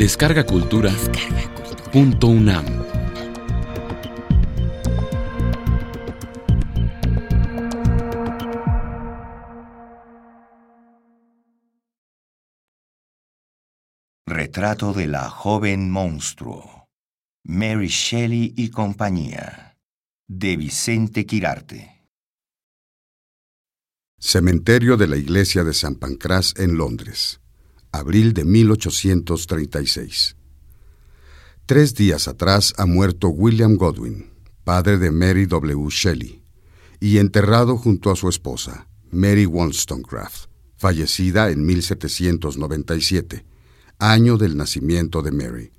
Descarga Cultura. Punto UNAM. Retrato de la joven monstruo. Mary Shelley y compañía. De Vicente Quirarte. Cementerio de la Iglesia de San Pancras en Londres. Abril de 1836. Tres días atrás ha muerto William Godwin, padre de Mary W. Shelley, y enterrado junto a su esposa, Mary Wollstonecraft, fallecida en 1797, año del nacimiento de Mary,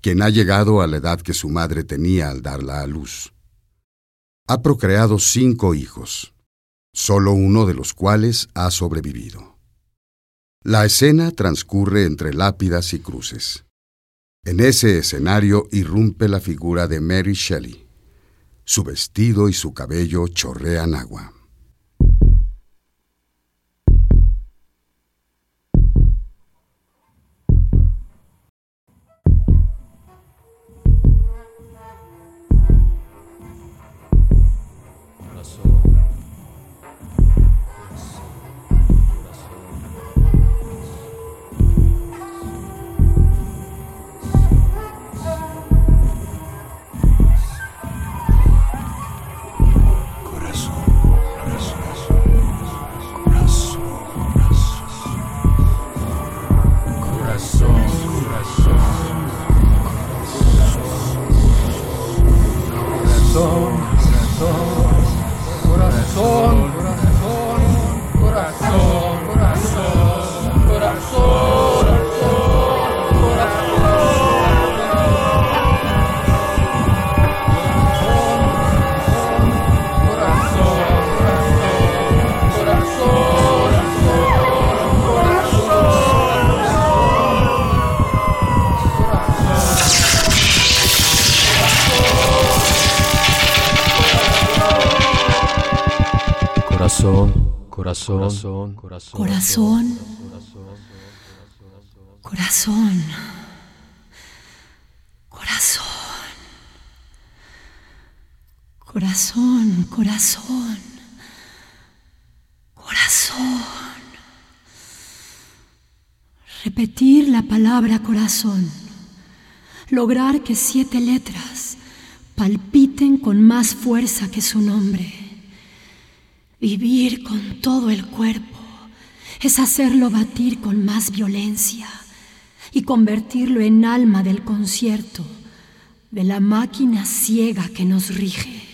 quien ha llegado a la edad que su madre tenía al darla a luz. Ha procreado cinco hijos, solo uno de los cuales ha sobrevivido. La escena transcurre entre lápidas y cruces. En ese escenario irrumpe la figura de Mary Shelley. Su vestido y su cabello chorrean agua. Corazón, corazón, corazón, corazón, corazón, corazón, corazón, corazón. Repetir la palabra corazón. Lograr que siete letras palpiten con más fuerza que su nombre Vivir con todo el cuerpo es hacerlo batir con más violencia y convertirlo en alma del concierto, de la máquina ciega que nos rige.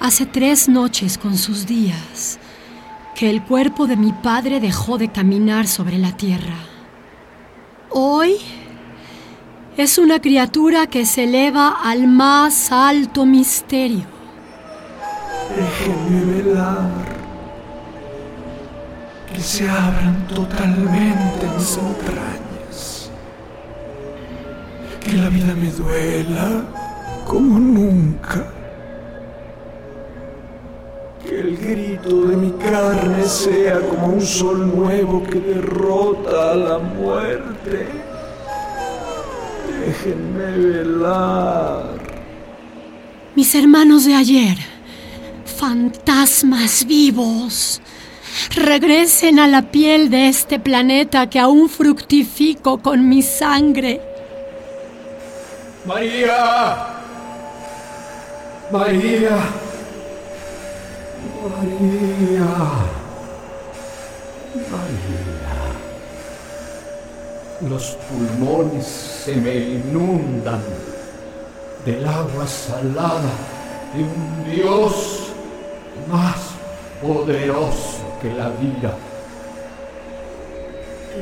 Hace tres noches con sus días que el cuerpo de mi padre dejó de caminar sobre la tierra. Hoy es una criatura que se eleva al más alto misterio. Déjenme velar, que se abran totalmente mis entrañas, que la vida me duela como nunca el grito de mi carne sea como un sol nuevo que derrota a la muerte. Déjenme velar. Mis hermanos de ayer, fantasmas vivos, regresen a la piel de este planeta que aún fructifico con mi sangre. María. María. María, María, los pulmones se me inundan del agua salada de un Dios más poderoso que la vida.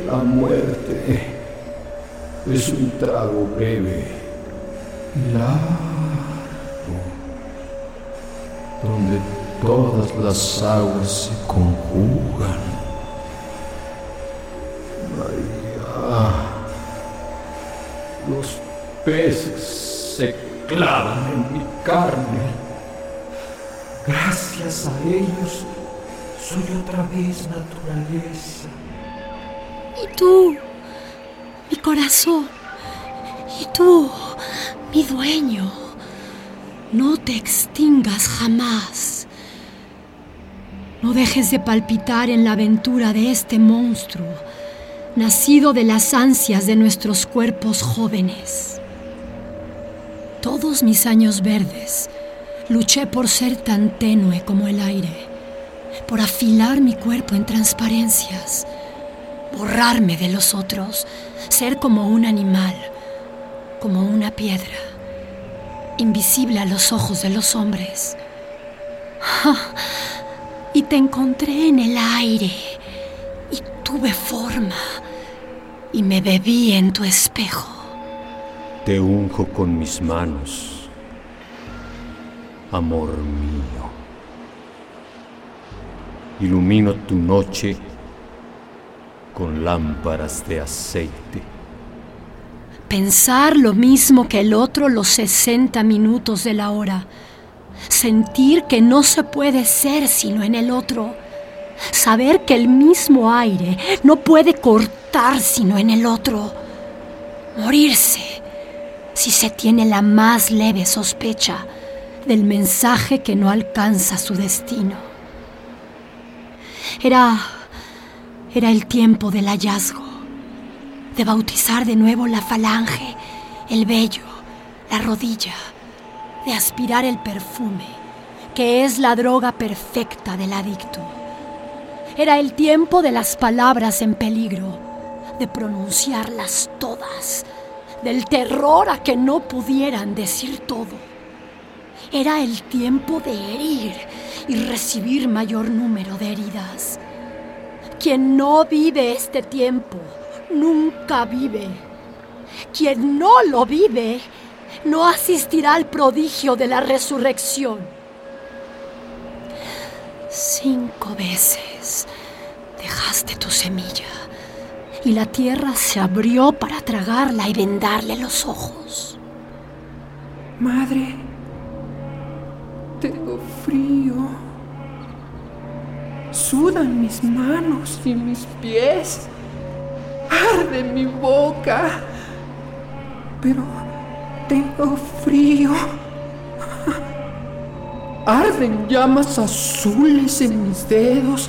La muerte es un trago breve, largo, donde todas las aguas se conjugan. María. peces se clavan en mi carne. Gracias a ellos soy otra vez naturaleza. Y tú, mi corazón, y tú, mi dueño, no te extingas jamás. No dejes de palpitar en la aventura de este monstruo, nacido de las ansias de nuestros cuerpos jóvenes. Todos mis años verdes luché por ser tan tenue como el aire, por afilar mi cuerpo en transparencias, borrarme de los otros, ser como un animal, como una piedra, invisible a los ojos de los hombres. y te encontré en el aire y tuve forma y me bebí en tu espejo. Te unjo con mis manos, amor mío. Ilumino tu noche con lámparas de aceite. Pensar lo mismo que el otro los 60 minutos de la hora sentir que no se puede ser sino en el otro, saber que el mismo aire no puede cortar sino en el otro, morirse si se tiene la más leve sospecha del mensaje que no alcanza su destino. Era era el tiempo del hallazgo, de bautizar de nuevo la falange, el vello, la rodilla de aspirar el perfume, que es la droga perfecta del adicto. Era el tiempo de las palabras en peligro, de pronunciarlas todas, del terror a que no pudieran decir todo. Era el tiempo de herir y recibir mayor número de heridas. Quien no vive este tiempo, nunca vive. Quien no lo vive, no asistirá al prodigio de la resurrección. Cinco veces dejaste tu semilla y la tierra se abrió para tragarla y vendarle los ojos. Madre, tengo frío. Sudan mis manos y mis pies. Arde mi boca. Pero tengo frío. Arden llamas azules en mis dedos.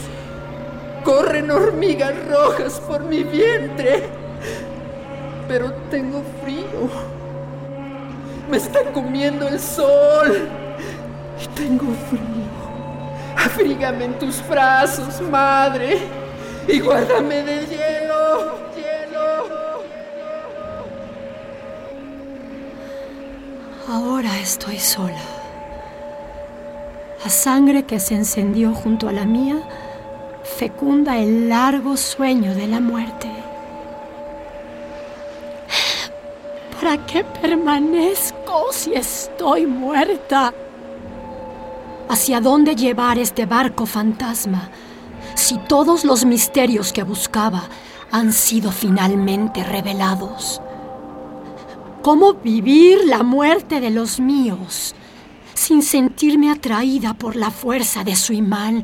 Corren hormigas rojas por mi vientre. Pero tengo frío. Me está comiendo el sol. Y tengo frío. Afrígame en tus brazos, madre. Y guárdame del hielo. Ahora estoy sola. La sangre que se encendió junto a la mía fecunda el largo sueño de la muerte. ¿Para qué permanezco si estoy muerta? ¿Hacia dónde llevar este barco fantasma si todos los misterios que buscaba han sido finalmente revelados? ¿Cómo vivir la muerte de los míos sin sentirme atraída por la fuerza de su imán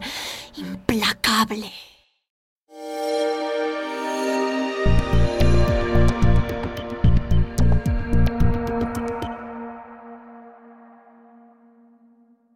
implacable?